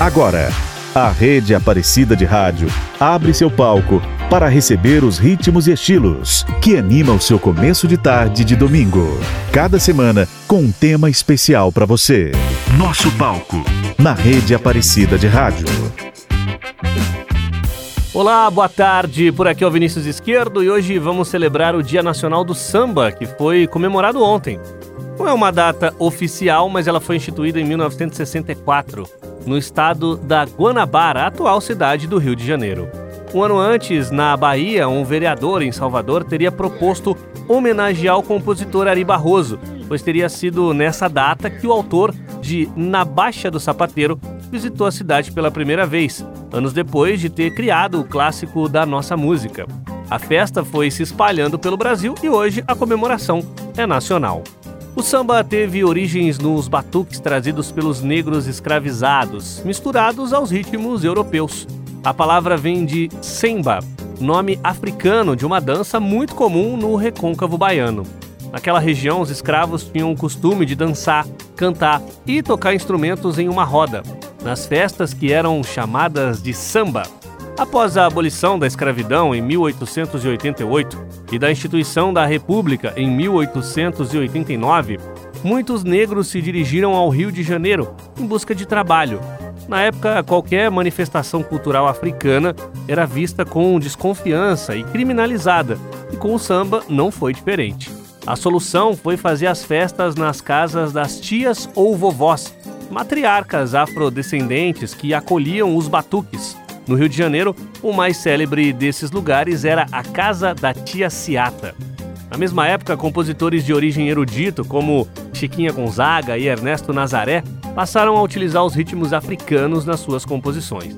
Agora, a Rede Aparecida de Rádio abre seu palco para receber os ritmos e estilos que animam o seu começo de tarde de domingo. Cada semana com um tema especial para você. Nosso palco na Rede Aparecida de Rádio. Olá, boa tarde. Por aqui é o Vinícius Esquerdo e hoje vamos celebrar o Dia Nacional do Samba, que foi comemorado ontem. Não é uma data oficial, mas ela foi instituída em 1964, no estado da Guanabara, atual cidade do Rio de Janeiro. Um ano antes, na Bahia, um vereador em Salvador teria proposto homenagear o compositor Ari Barroso, pois teria sido nessa data que o autor de Na Baixa do Sapateiro visitou a cidade pela primeira vez, anos depois de ter criado o clássico da nossa música. A festa foi se espalhando pelo Brasil e hoje a comemoração é nacional. O samba teve origens nos batuques trazidos pelos negros escravizados, misturados aos ritmos europeus. A palavra vem de semba, nome africano de uma dança muito comum no recôncavo baiano. Naquela região, os escravos tinham o costume de dançar, cantar e tocar instrumentos em uma roda, nas festas que eram chamadas de samba. Após a abolição da escravidão em 1888 e da instituição da República em 1889, muitos negros se dirigiram ao Rio de Janeiro em busca de trabalho. Na época, qualquer manifestação cultural africana era vista com desconfiança e criminalizada, e com o samba não foi diferente. A solução foi fazer as festas nas casas das tias ou vovós, matriarcas afrodescendentes que acolhiam os batuques. No Rio de Janeiro, o mais célebre desses lugares era a Casa da Tia Ciata. Na mesma época, compositores de origem erudito, como Chiquinha Gonzaga e Ernesto Nazaré, passaram a utilizar os ritmos africanos nas suas composições.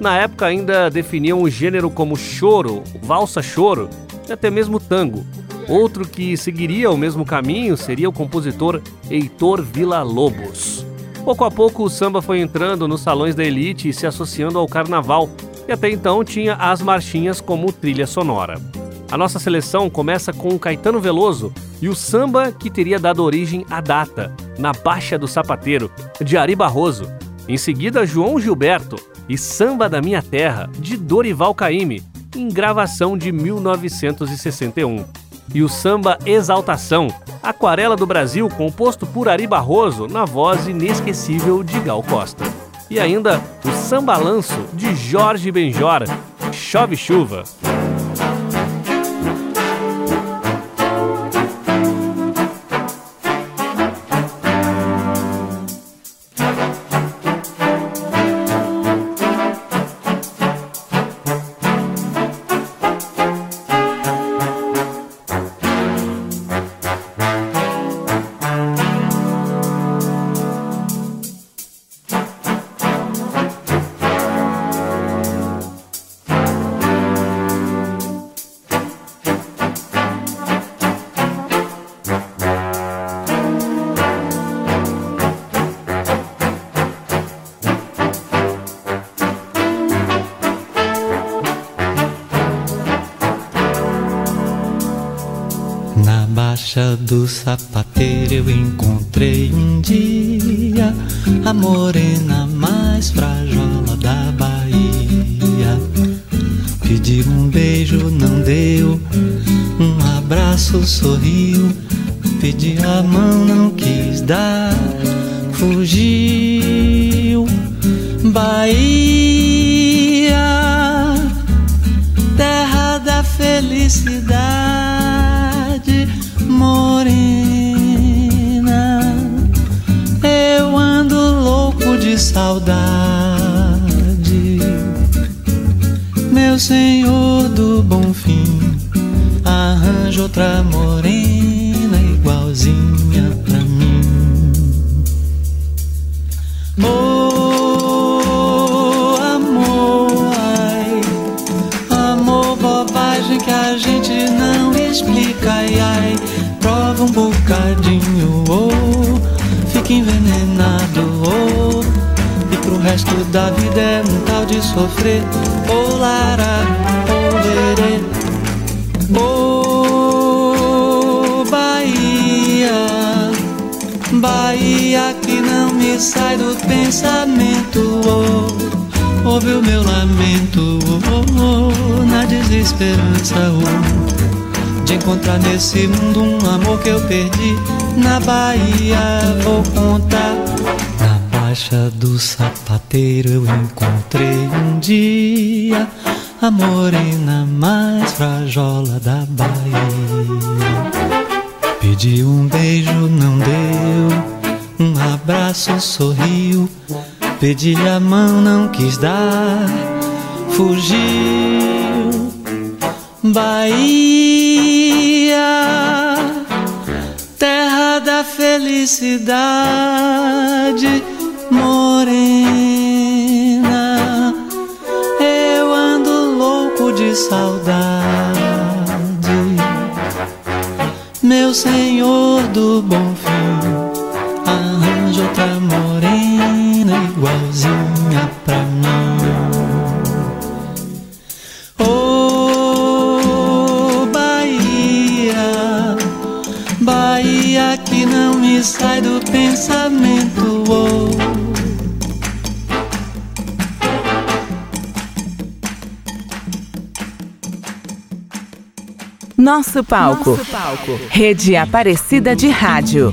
Na época, ainda definiam o gênero como choro, valsa-choro e até mesmo tango. Outro que seguiria o mesmo caminho seria o compositor Heitor Villa-Lobos. Pouco a pouco o samba foi entrando nos salões da elite e se associando ao carnaval, e até então tinha as marchinhas como trilha sonora. A nossa seleção começa com Caetano Veloso e o samba que teria dado origem à data, Na Baixa do Sapateiro, de Ari Barroso. Em seguida, João Gilberto e Samba da Minha Terra, de Dorival Caymmi, em gravação de 1961 e o samba Exaltação, Aquarela do Brasil, composto por Ari Barroso, na voz inesquecível de Gal Costa. E ainda o Samba Lanço, de Jorge Benjor, Chove Chuva. Do sapateiro eu encontrei um dia a morena na desesperança. Oh, de encontrar nesse mundo um amor que eu perdi. Na Bahia vou contar. Na baixa do sapateiro eu encontrei um dia a morena mais frajola da Bahia. Pedi um beijo, não deu. Um abraço, sorriu. Pedi a mão, não quis dar. Fugiu. Bahia, terra da felicidade, morena. Eu ando louco de saudade meu senhor do bom fim, arranja outra morena sai do pensamento. Oh, Nosso palco. Nosso palco. Rede Aparecida de Rádio.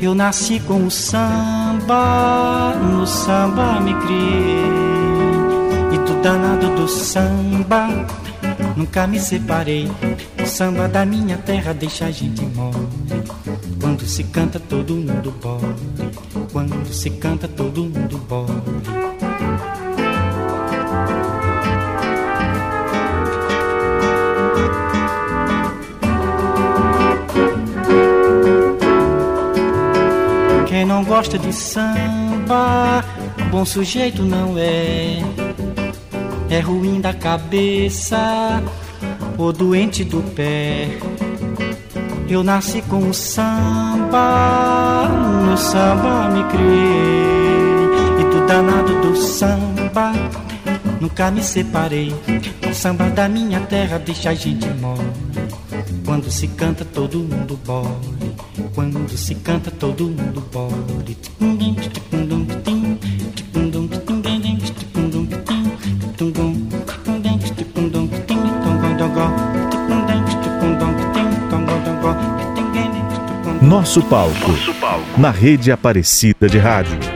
Eu nasci com o samba, no samba me criei danado do samba. Nunca me separei. O samba da minha terra deixa a gente mole. Quando se canta, todo mundo bole. Quando se canta, todo mundo bole. Não gosta de samba, bom sujeito não é é ruim da cabeça ou doente do pé. Eu nasci com o samba, no samba me criei. E do danado do samba, nunca me separei. O samba da minha terra deixa a gente mole. Quando se canta, todo mundo bole. Quando se canta, todo mundo bole. Nosso palco. Nosso palco. Na rede Aparecida de Rádio.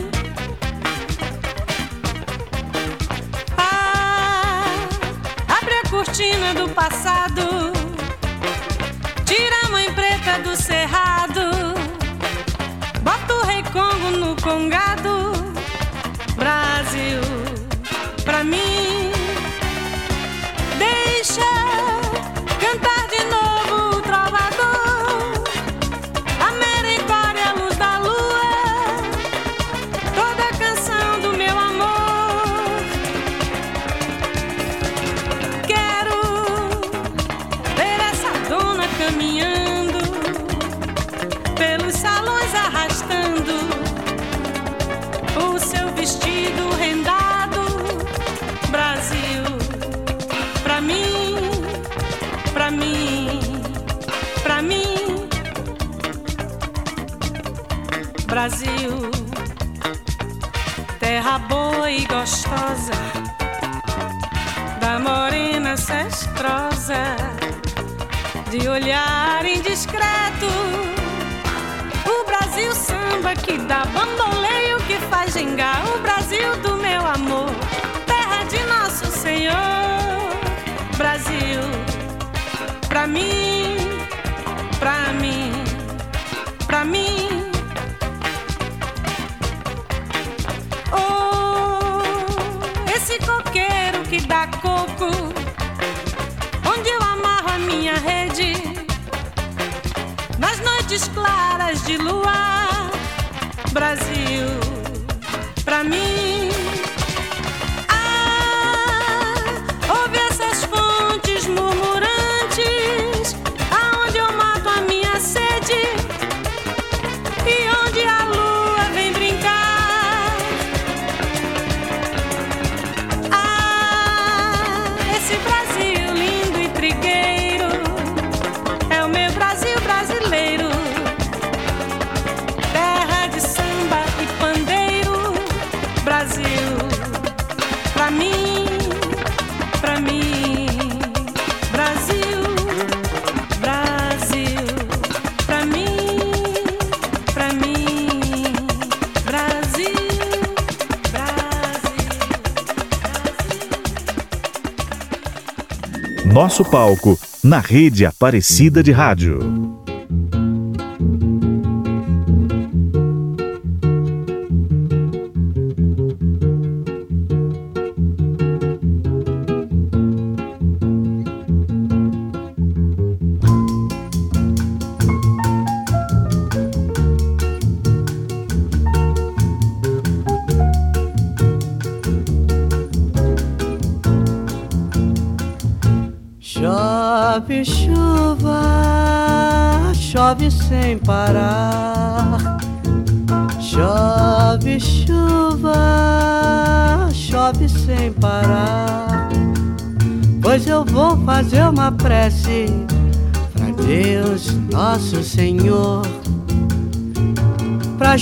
Do passado Brasil, terra boa e gostosa, da morena cestrosa, de olhar indiscreto. O Brasil samba que dá bamboleio, que faz gingar. O Brasil do meu amor, terra de nosso Senhor. Brasil, pra mim, pra mim, pra mim. Noites claras de luar, Brasil, pra mim. Nosso palco na rede Aparecida de Rádio.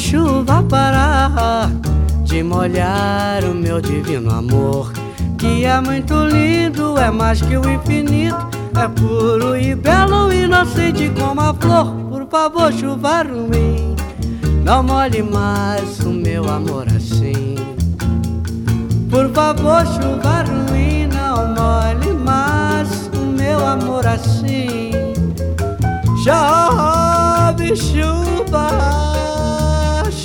Chuva parar de molhar o meu divino amor que é muito lindo, é mais que o infinito, é puro e belo, inocente como a flor. Por favor, chuva ruim, não molhe mais o meu amor assim. Por favor, chuva ruim, não molhe mais o meu amor assim. Chove chuva,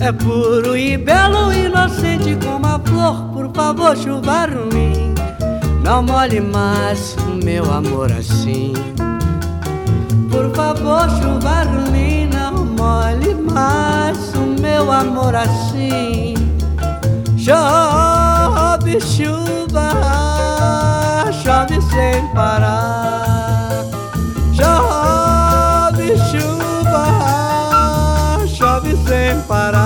é puro e belo, inocente como a flor. Por favor, chuva ruim. Não molhe mais o meu amor assim. Por favor, chuva ruim, não molhe mais o meu amor assim. Chove chuva, chove sem parar. Chove chuva, chove sem parar.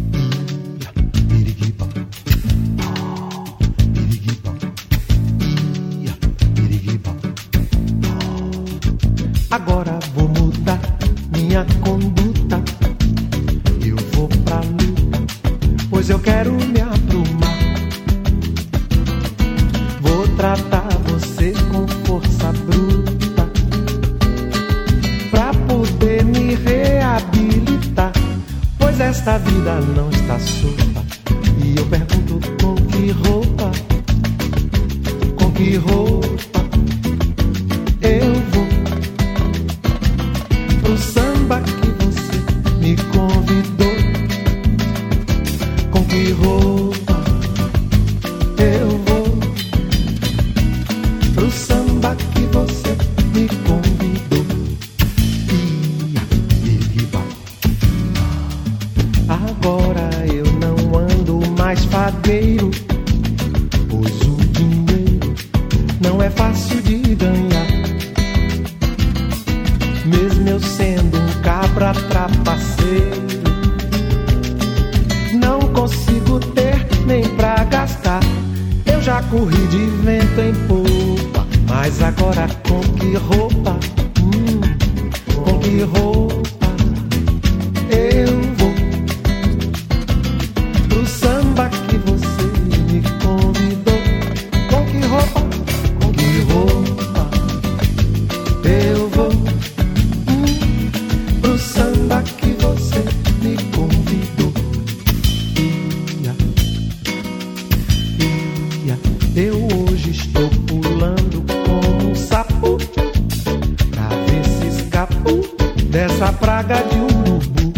praga de urubu.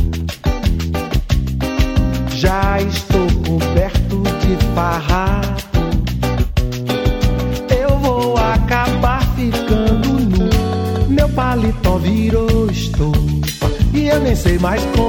Já estou coberto de farrapo. Eu vou acabar ficando nu. Meu paletó virou estopa. E eu nem sei mais como.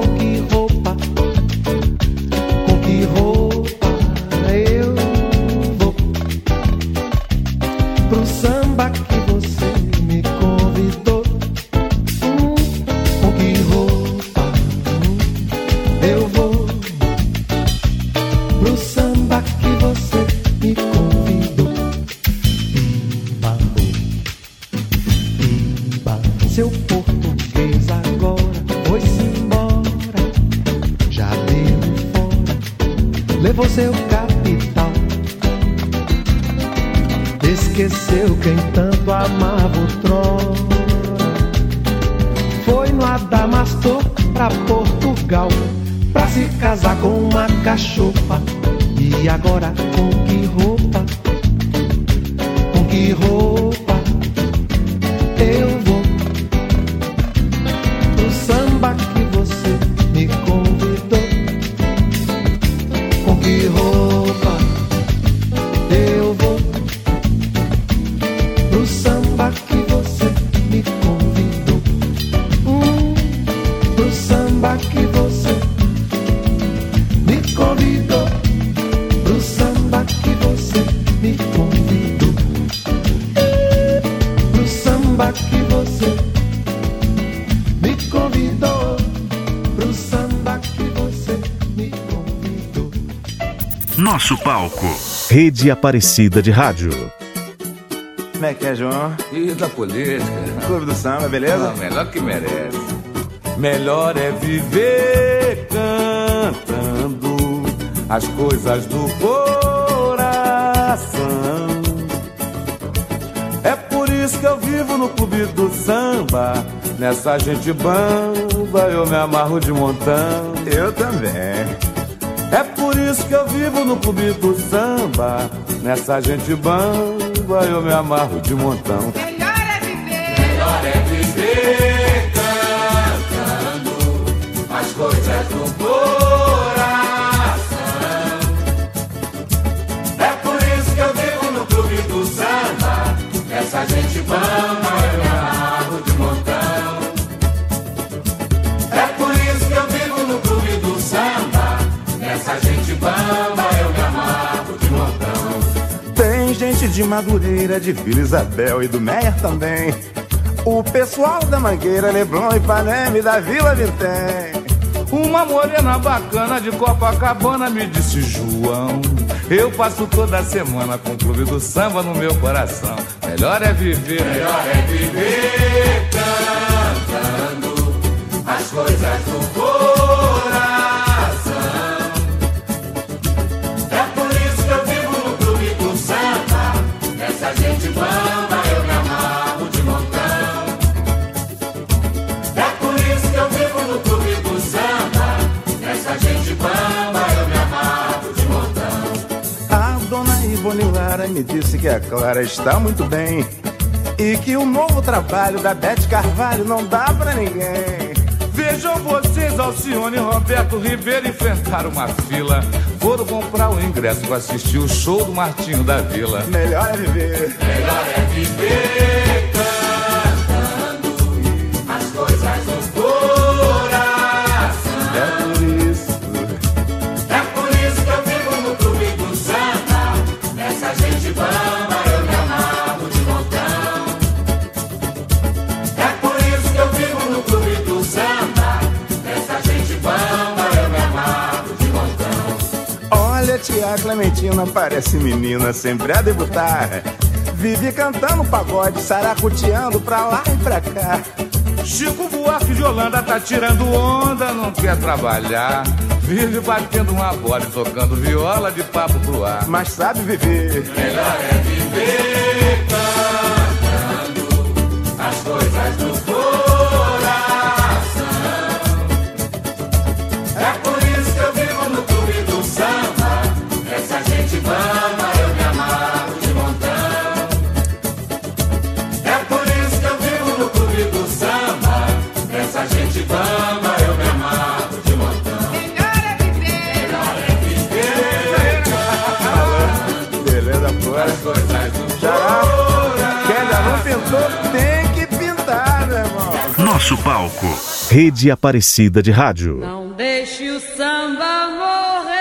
nosso palco. Rede Aparecida de Rádio. Como é que é, João? E da política? Clube do samba, beleza? Não, melhor que merece. Melhor é viver cantando as coisas do coração. É por isso que eu vivo no clube do samba. Nessa gente bamba eu me amarro de montão. Eu também diz que eu vivo no clube do samba. Nessa gente bamba eu me amarro de montão. de Madureira, de Vila Isabel e do Meyer também. O pessoal da Mangueira, Leblon, Ipanema e da Vila Vintém. Uma morena bacana de Copacabana me disse João. Eu passo toda semana com o clube do samba no meu coração. Melhor é viver, melhor é viver cantando as coisas do Clara está muito bem. E que o novo trabalho da Bete Carvalho não dá pra ninguém. Vejam vocês, Alcione e Roberto Ribeiro enfrentaram uma fila. Foram comprar o ingresso pra assistir o show do Martinho da Vila. Melhor é viver. Melhor é viver parece menina, sempre a debutar. Vive cantando pagode, saracuteando pra lá e pra cá. Chico Buarque de Holanda tá tirando onda, não quer trabalhar. Vive batendo uma bola e tocando viola de papo pro ar. Mas sabe viver. Melhor é viver Nosso palco. Rede Aparecida de Rádio. Não deixe o samba morrer.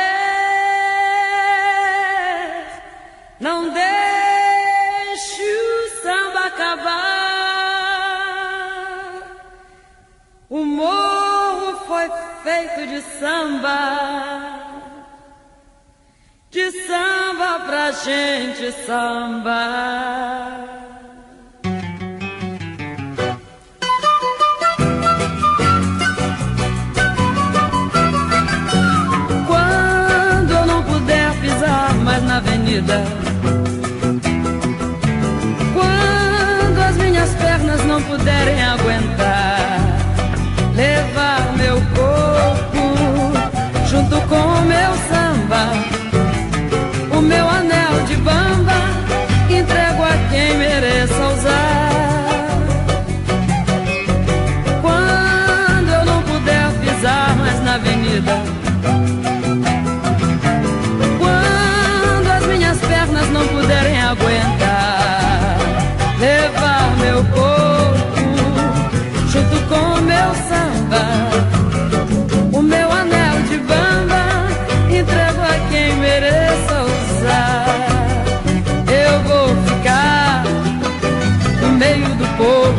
Não deixe o samba acabar. O morro foi feito de samba. De samba pra gente samba. Avenida. Quando as minhas pernas não puderem aguentar. Levar meu corpo junto com o meu samba.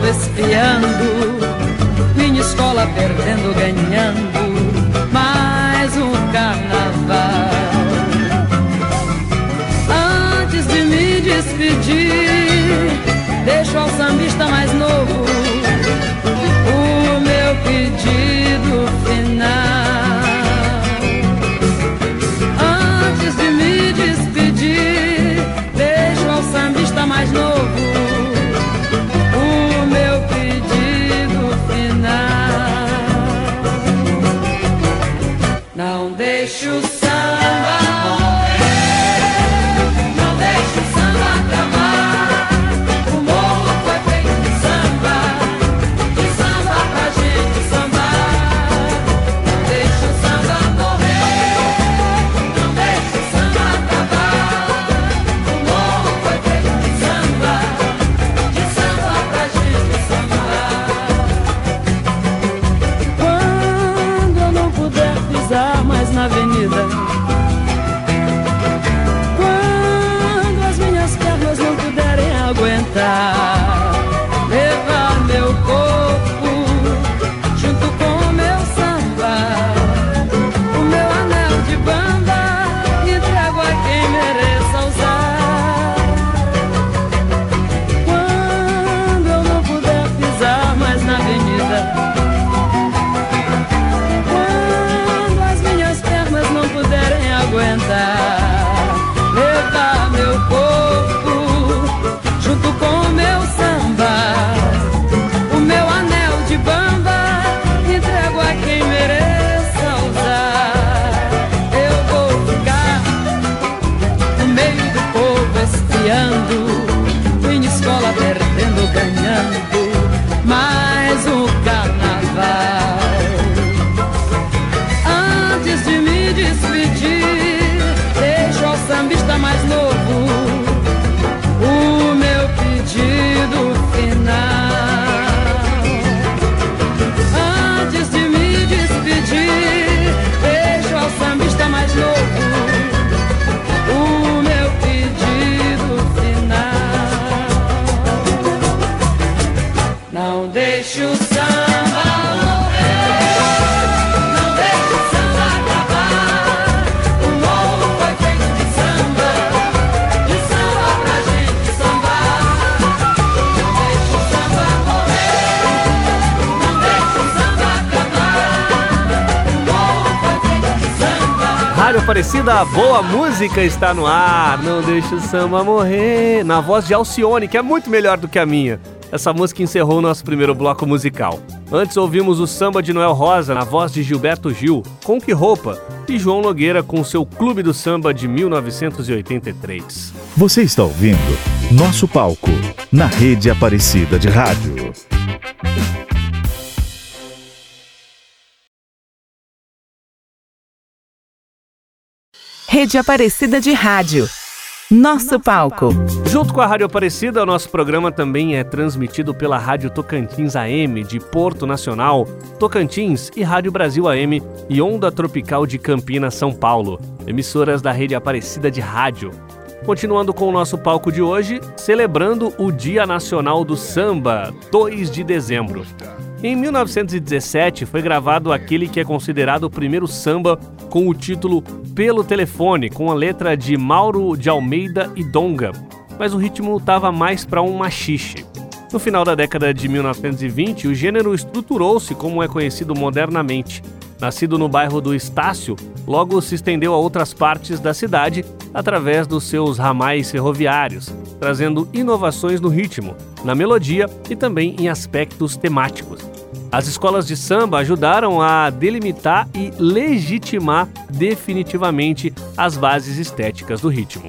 Povo espiando, minha escola perdendo, ganhando, mais um carnaval. Antes de me despedir, deixo ao sambista mais novo o meu pedido Aparecida, a boa música está no ar. Não deixe o samba morrer. Na voz de Alcione, que é muito melhor do que a minha. Essa música encerrou o nosso primeiro bloco musical. Antes ouvimos o samba de Noel Rosa na voz de Gilberto Gil, Com Que Roupa, e João Nogueira com seu Clube do Samba de 1983. Você está ouvindo Nosso Palco, na rede Aparecida de Rádio. Rede Aparecida de Rádio. Nosso palco. Junto com a Rádio Aparecida, o nosso programa também é transmitido pela Rádio Tocantins AM de Porto Nacional, Tocantins e Rádio Brasil AM e Onda Tropical de Campinas, São Paulo, emissoras da Rede Aparecida de Rádio. Continuando com o nosso palco de hoje, celebrando o Dia Nacional do Samba, 2 de dezembro. Em 1917 foi gravado aquele que é considerado o primeiro samba com o título Pelo Telefone, com a letra de Mauro de Almeida e Donga, mas o ritmo estava mais para um machixe. No final da década de 1920, o gênero estruturou-se como é conhecido modernamente. Nascido no bairro do Estácio, logo se estendeu a outras partes da cidade através dos seus ramais ferroviários, trazendo inovações no ritmo, na melodia e também em aspectos temáticos. As escolas de samba ajudaram a delimitar e legitimar definitivamente as bases estéticas do ritmo.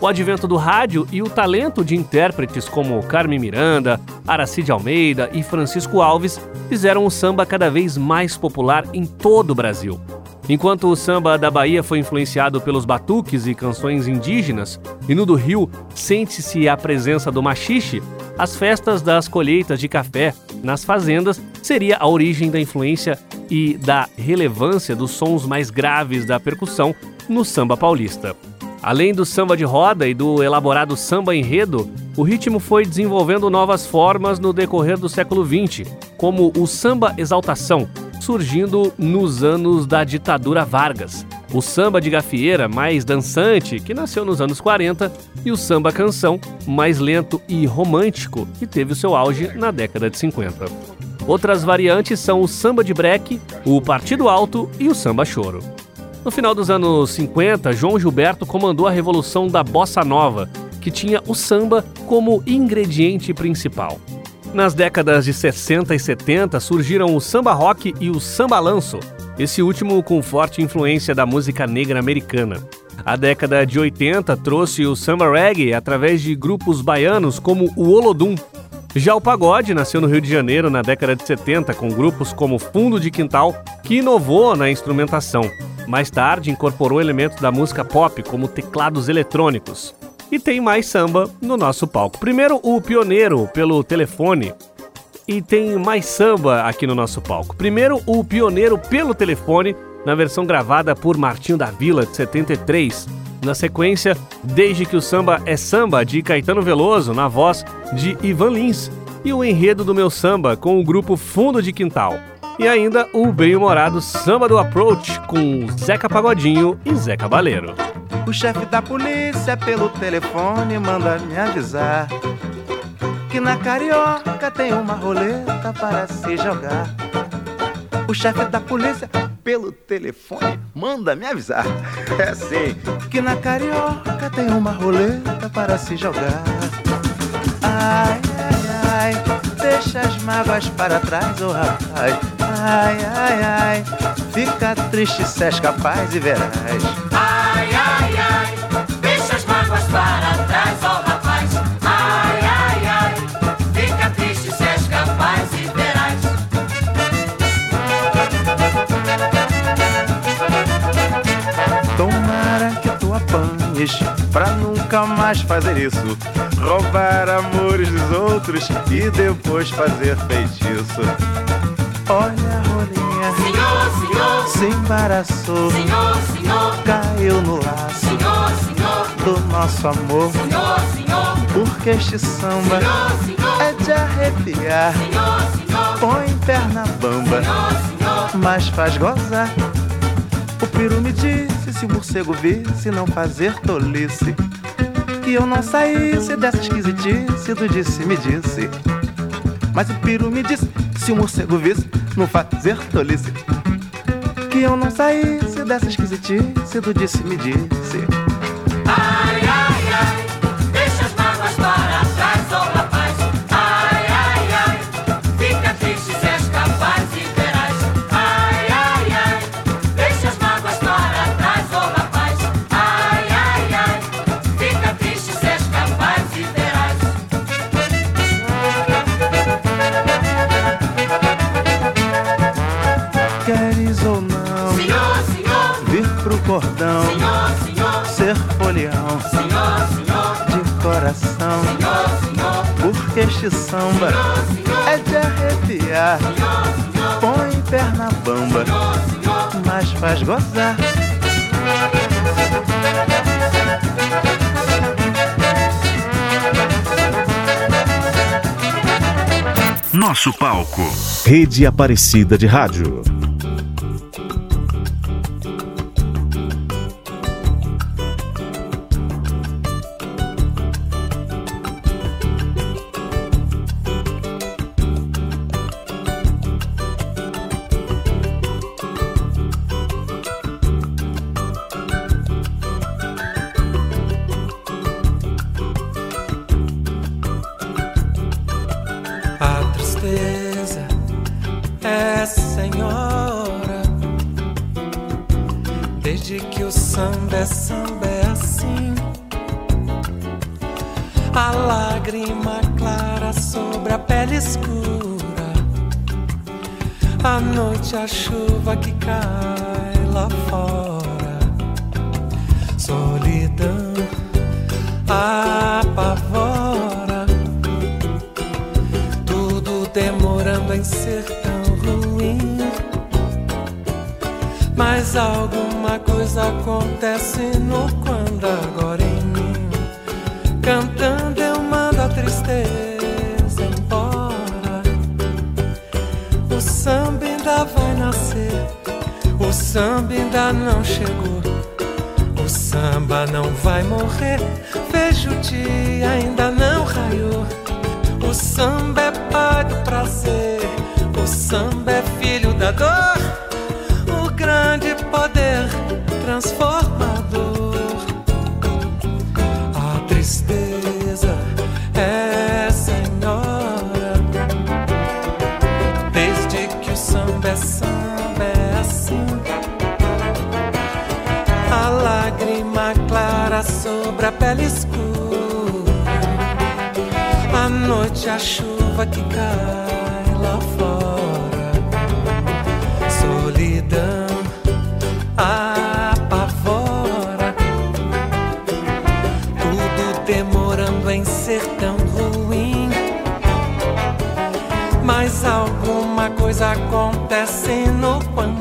O advento do rádio e o talento de intérpretes como Carmen Miranda, Aracide Almeida e Francisco Alves fizeram o samba cada vez mais popular em todo o Brasil. Enquanto o samba da Bahia foi influenciado pelos batuques e canções indígenas, e no do Rio sente-se a presença do machixe, as festas das colheitas de café nas fazendas seria a origem da influência e da relevância dos sons mais graves da percussão no samba paulista. Além do samba de roda e do elaborado samba enredo, o ritmo foi desenvolvendo novas formas no decorrer do século XX, como o samba exaltação, surgindo nos anos da ditadura Vargas, o samba de gafieira mais dançante, que nasceu nos anos 40, e o samba canção mais lento e romântico, que teve o seu auge na década de 50. Outras variantes são o samba de breque, o partido alto e o samba choro. No final dos anos 50, João Gilberto comandou a revolução da bossa nova, que tinha o samba como ingrediente principal. Nas décadas de 60 e 70 surgiram o samba rock e o samba lanço, esse último com forte influência da música negra americana. A década de 80 trouxe o samba reggae através de grupos baianos como o Olodum. Já o pagode nasceu no Rio de Janeiro na década de 70 com grupos como Fundo de Quintal, que inovou na instrumentação. Mais tarde incorporou elementos da música pop como teclados eletrônicos. E tem mais samba no nosso palco. Primeiro, o Pioneiro pelo telefone. E tem mais samba aqui no nosso palco. Primeiro, o Pioneiro pelo telefone, na versão gravada por Martinho da Vila, de 73. Na sequência, Desde que o Samba é Samba, de Caetano Veloso, na voz de Ivan Lins. E o Enredo do Meu Samba, com o grupo Fundo de Quintal. E ainda o bem-humorado Samba do Approach, com Zeca Pagodinho e Zé Cabaleiro. O chefe da polícia pelo telefone manda me avisar que na carioca tem uma roleta para se jogar. O chefe da polícia pelo telefone manda me avisar. É assim que na carioca tem uma roleta para se jogar. Ai, ai, ai, deixa as mágoas para trás, ô oh, rapaz. Ai, ai, ai, fica triste se és capaz e verás. Pra nunca mais fazer isso. Roubar amores dos outros e depois fazer feitiço. Olha a rolinha, Senhor, senhor, se embaraçou, senhor, senhor, caiu no laço. Senhor, senhor, do nosso amor. senhor, senhor, Porque este samba senhor, senhor, é de arrepiar. senhor, senhor, Põe perna bamba, senhor, mas faz gozar. O peru me se o morcego visse não fazer tolice. Que eu não saísse dessa esquisitice do disse-me disse. Mas o peru me disse se o morcego visse não fazer tolice. Que eu não saísse dessa esquisitice do disse-me disse. Ai, ai, cordão, senhor, senhor, ser folião senhor, senhor, de coração. senhor, senhor, Porque este samba é de arrepiar. Põe perna bamba, mas faz gozar. Nosso palco. Rede Aparecida de Rádio. Ainda não chegou. O samba não vai morrer, vejo o dia ainda não raiou. O samba é pai do prazer, o samba é filho da dor, o grande poder transformador. Sobre a pele escura. A noite, a chuva que cai lá fora. Solidão apavora. Tudo demorando em ser tão ruim. Mas alguma coisa acontece no quando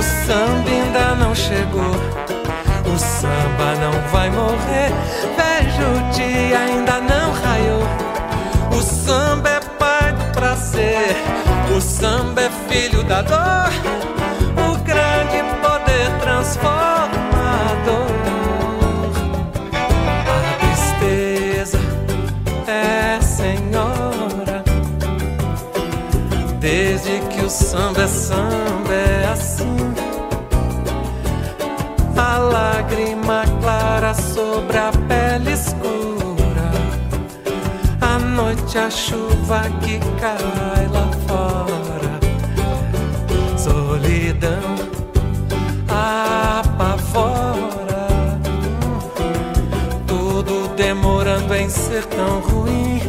O samba ainda não chegou. O samba não vai morrer. Vejo o dia ainda não raiou. O samba é pai do prazer. O samba é filho da dor. O grande poder transformador. A tristeza é senhora. Desde que o samba é samba é assim. lágrima clara sobre a pele escura. a noite a chuva que cai lá fora. Solidão apavora. Tudo demorando em ser tão ruim.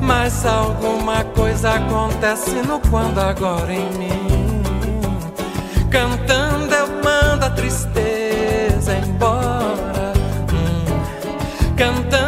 Mas alguma coisa acontece no quando agora em mim. Cantando tristeza embora. Hum, cantando.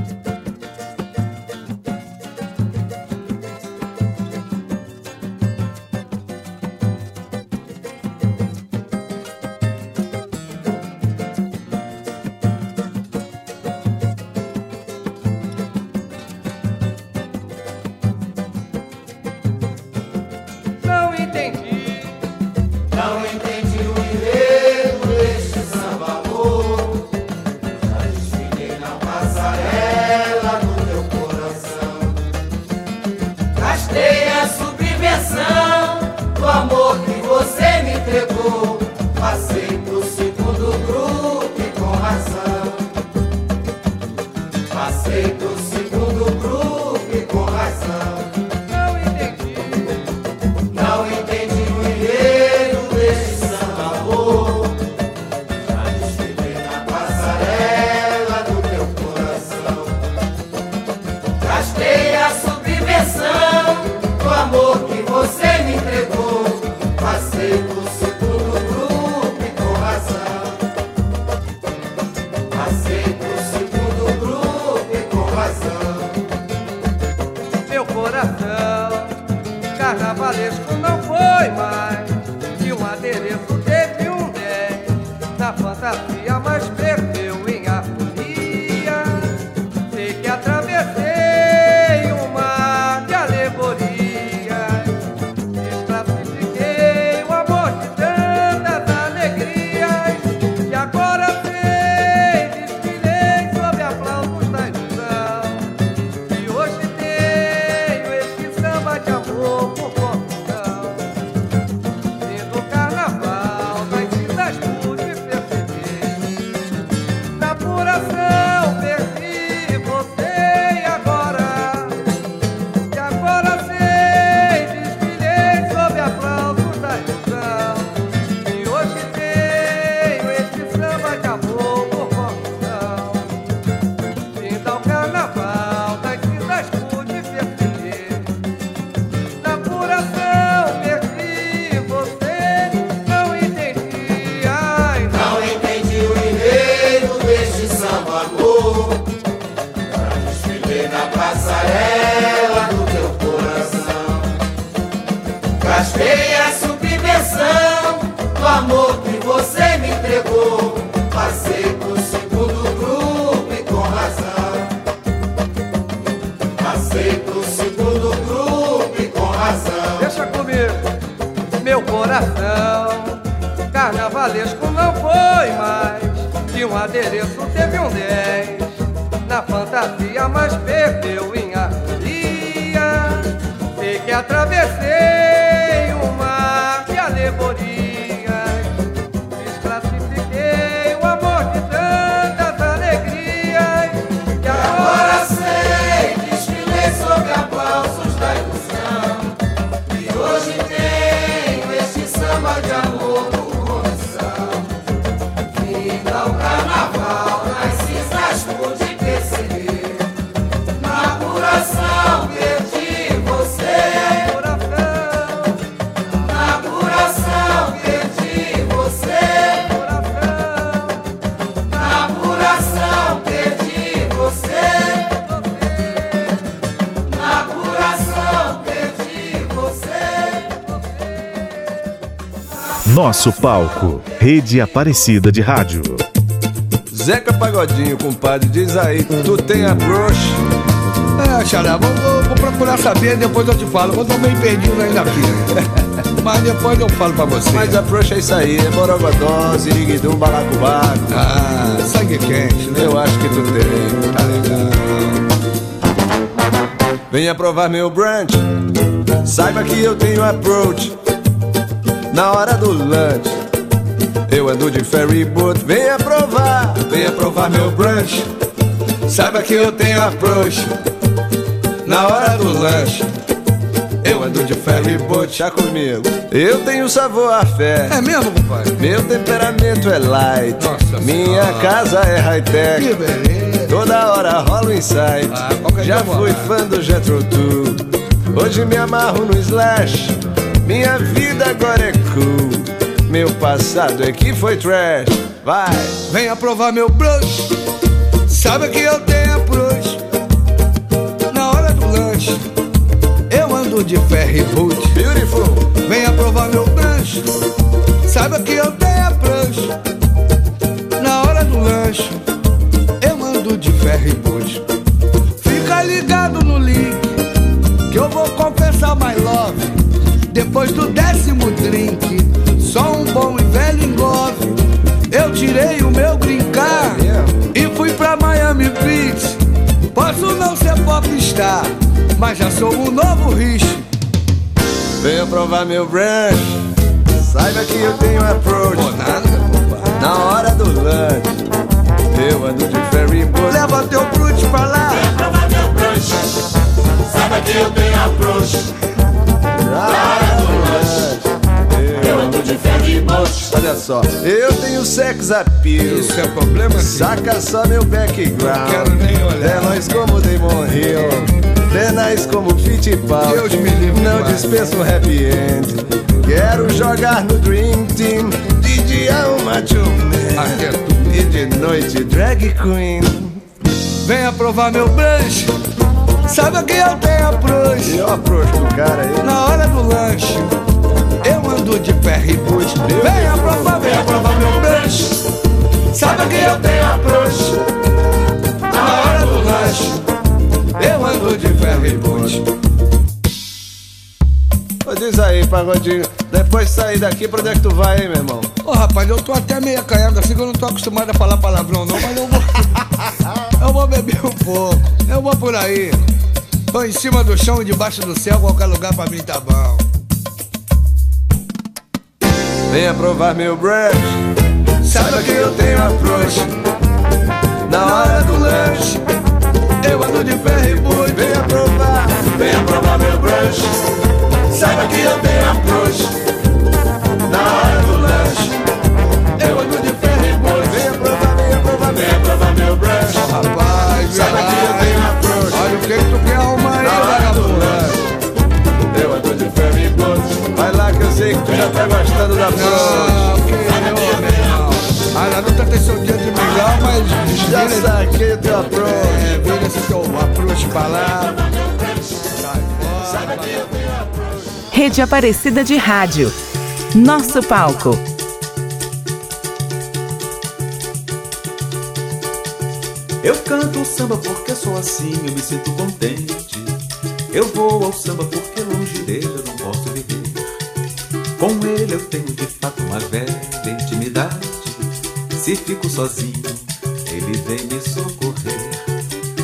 Nosso palco, Rede Aparecida de Rádio. Zeca Pagodinho, compadre, diz aí, tu tem a brush? É, xará, vou, vou, vou procurar saber, depois eu te falo. Eu tô perdido ainda aqui. Mas depois eu falo pra você. Mas a brush é isso aí, é borogodó, ziriguidum, balacobaco. Ah, sangue quente, né? Eu acho que tu tem, tá legal. Venha provar meu brunch, saiba que eu tenho approach. Na hora do lunch, eu ando de ferry boat. Venha provar, venha provar meu brunch. Saiba que eu tenho approach. Na hora do lanche, eu ando de ferry boat. Já comigo. Eu tenho sabor a fé. É mesmo, compadre? Meu temperamento é light. Nossa Minha Senhora. casa é high-tech. Que beleza. Toda hora rola um insight. Ah, Já fui fã do Jetro Tull. Hoje me amarro no Slash. Minha vida agora é cool. Meu passado é que foi trash. Vai. Venha provar meu brush. Sabe que eu tenho approach. Na hora do lanche, eu ando de ferry boot. Beautiful. Venha provar meu brush. Saiba que eu tenho approach. Na hora do lanche, eu ando de ferry boot. Fica ligado no link, que eu vou confessar my love. Depois do décimo drink, só um bom e velho engove. Eu tirei o meu brincar e fui pra Miami Beach. Posso não ser popstar, mas já sou um novo rich. Venha provar meu brunch. Saiba que eu tenho approach. Pô, nada. Na hora do lunch, eu ando de ferry boat. Leva teu brute pra lá. Prova meu brush. Saiba que eu tenho approach. Na Olha só, eu tenho sex appeal. Isso é problema, filho? Saca só meu background. Quero nem olhar. É nós como Damon Hill. É nós como Fittipaldi. Deus me livre Não demais. dispenso um happy end. Quero jogar no Dream Team. De dia uma é tudo. E de noite drag queen. Venha provar meu brunch. Sabe que eu tenho approach. E eu approach do cara aí. Na hora do lanche, ando de ferry boot. Venha provar, venha provar meu brunch. Sabe que eu tenho approach. Na hora do lanche, eu ando de ferry boot. Ô, diz aí, pagodinho. Depois de sair daqui, pra onde é que tu vai, hein, meu irmão? Ô rapaz, eu tô até meio acanhado assim que eu não tô acostumado a falar palavrão não, mas eu vou. eu vou beber um pouco. Eu vou por aí. Tô em cima do chão e debaixo do céu, qualquer lugar pra mim tá bom. Venha provar meu brunch. Saiba que eu tenho approach. Na hora do lanche, eu ando de ferry boot. Venha provar, venha provar meu brunch. Saiba que eu tenho approach. Rede Aparecida de Rádio. Nosso palco. Eu canto samba porque sou assim, eu me sinto contente. Eu vou ao samba porque longe dele eu não posso viver. Com ele eu tenho de fato uma velha intimidade. Se fico sozinho, ele vem me socorrer.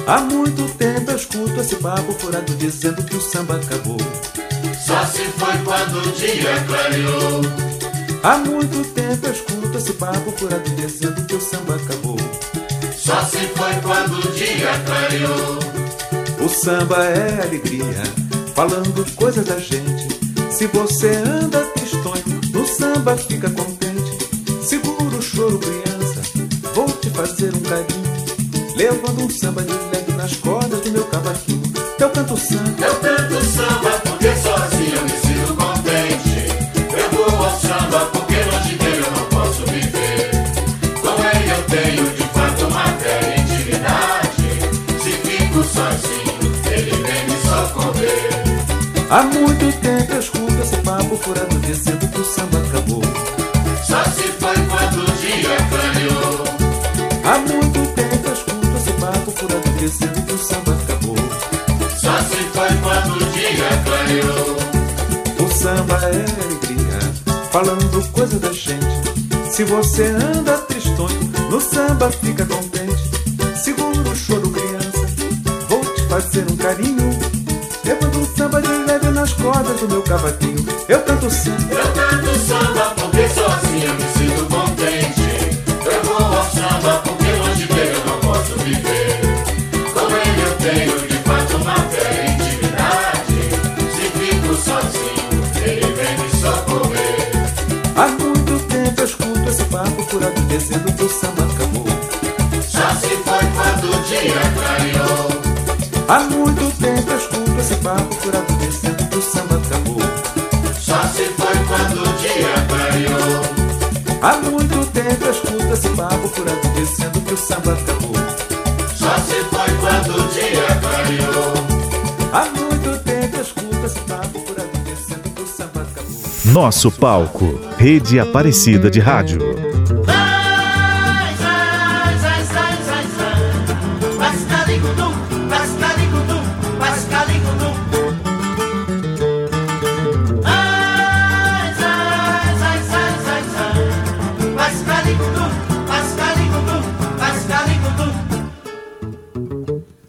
Há muito tempo eu escuto esse papo furado dizendo que o samba acabou. Só se foi quando o dia clareou. Há muito tempo eu escuto esse papo furado dizendo que o samba acabou. Só se foi quando o dia clareou. O samba é alegria, falando coisas da gente. Se você anda tristonho, no samba fica contente. Segura o choro, criança, vou te fazer um carinho. Levando um samba de leve nas cordas do meu cavaquinho. Eu canto samba, Eu canto samba porque sozinho há muito tempo eu escuto esse papo furado dizendo que o samba acabou. Só se foi quando o dia clareou. Há muito tempo eu escuto esse papo furado dizendo que o samba acabou. dia clareou. O samba é alegria, falando coisa da gente. Se você anda tristonho, no samba fica contente. Segura o choro, criança, vou te fazer um carinho. Levando um samba de nas cordas do meu cavaquinho. Eu canto samba. Eu canto samba porque sozinho me sinto contente. Eu vou ao samba porque longe dele eu não posso viver. Com ele eu tenho de fato uma fé intimidade. Se fico sozinho, ele vem me socorrer. Há muito tempo eu escuto esse papo furado dizendo que o samba acabou. Só se foi quando o dia clareou. Há muito tempo eu escuto esse papo furado dizendo que o samba acabou. Só se foi quando o dia clareou. Há muito tempo eu escuto esse papo furado dizendo que o samba acabou. Só se foi quando o dia clareou. Há muito tempo eu escuto esse papo furado dizendo que o samba acabou. Nosso palco, Rede Aparecida de Rádio.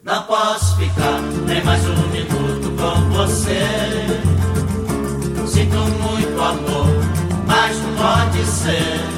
Não posso ficar nem mais um minuto com você. Sinto muito amor, mas não pode ser.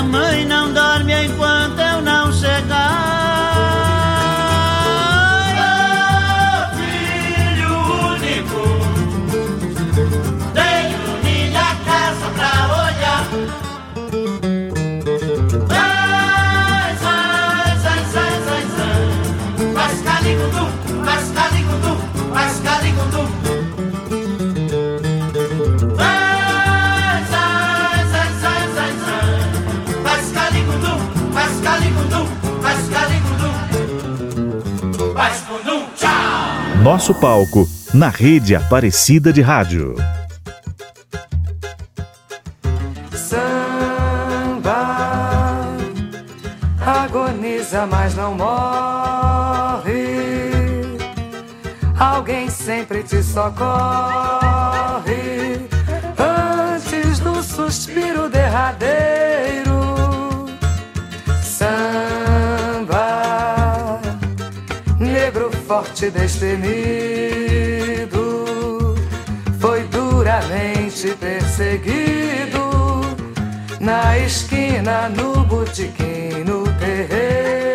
Minha mãe não dorme Nosso palco, na Rede Aparecida de Rádio. Samba agoniza, mas não morre. Alguém sempre te socorre forte destemido, foi duramente perseguido na esquina, no botequim, no terreiro.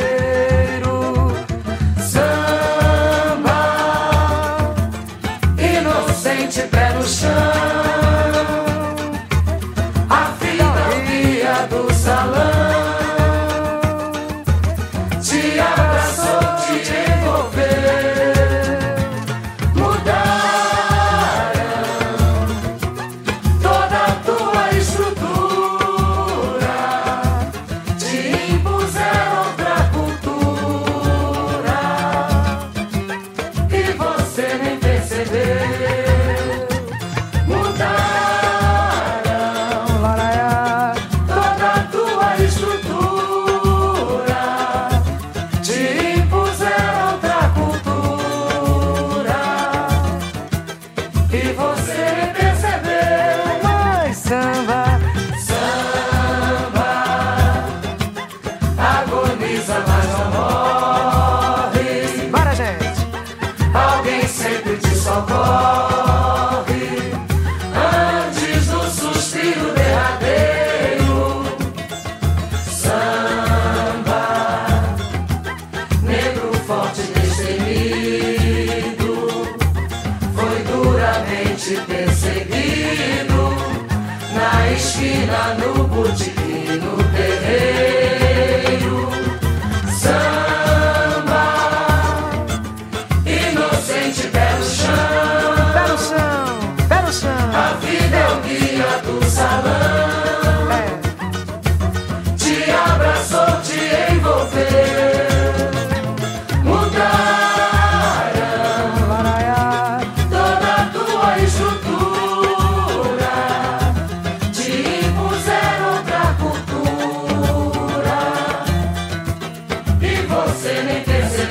Você nem percebeu.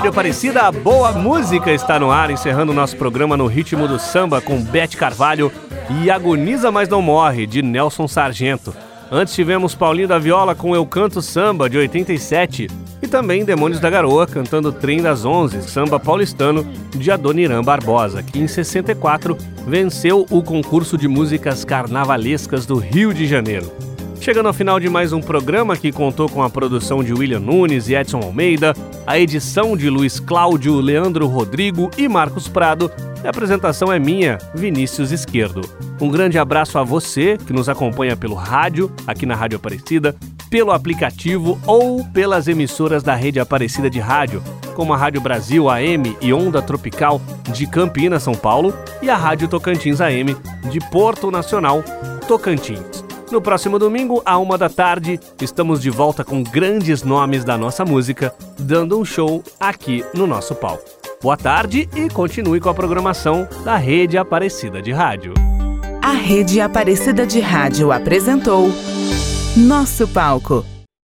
Rádio Aparecida, boa música está no ar, encerrando nosso programa no ritmo do samba com Bete Carvalho e Agoniza Mas Não Morre, de Nelson Sargento. Antes tivemos Paulinho da Viola com Eu Canto Samba, de 87, e também Demônios da Garoa cantando Trem das Onze, samba paulistano, de Adoniran Barbosa, que em 64 venceu o concurso de músicas carnavalescas do Rio de Janeiro. Chegando ao final de mais um programa que contou com a produção de William Nunes e Edson Almeida, a edição de Luiz Cláudio, Leandro Rodrigo e Marcos Prado, e a apresentação é minha, Vinícius Esquerdo. Um grande abraço a você que nos acompanha pelo rádio, aqui na Rádio Aparecida, pelo aplicativo ou pelas emissoras da rede Aparecida de Rádio, como a Rádio Brasil AM e Onda Tropical de Campinas, São Paulo, e a Rádio Tocantins AM de Porto Nacional, Tocantins. No próximo domingo, à uma da tarde, estamos de volta com grandes nomes da nossa música, dando um show aqui no nosso palco. Boa tarde e continue com a programação da Rede Aparecida de Rádio. A Rede Aparecida de Rádio apresentou Nosso Palco